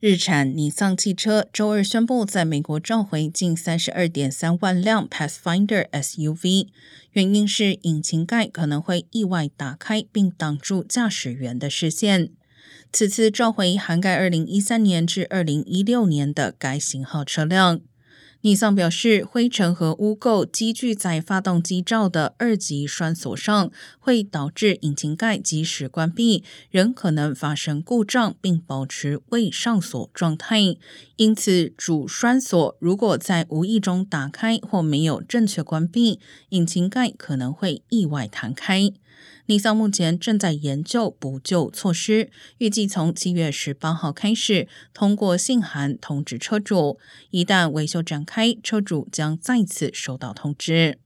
日产尼桑汽车周二宣布，在美国召回近三十二点三万辆 Pathfinder SUV，原因是引擎盖可能会意外打开并挡住驾驶员的视线。此次召回涵盖二零一三年至二零一六年的该型号车辆。尼桑表示，灰尘和污垢积聚在发动机罩的二级栓锁上，会导致引擎盖及时关闭，仍可能发生故障并保持未上锁状态。因此，主栓锁如果在无意中打开或没有正确关闭，引擎盖可能会意外弹开。尼桑目前正在研究补救措施，预计从七月十八号开始通过信函通知车主。一旦维修展开，车主将再次收到通知。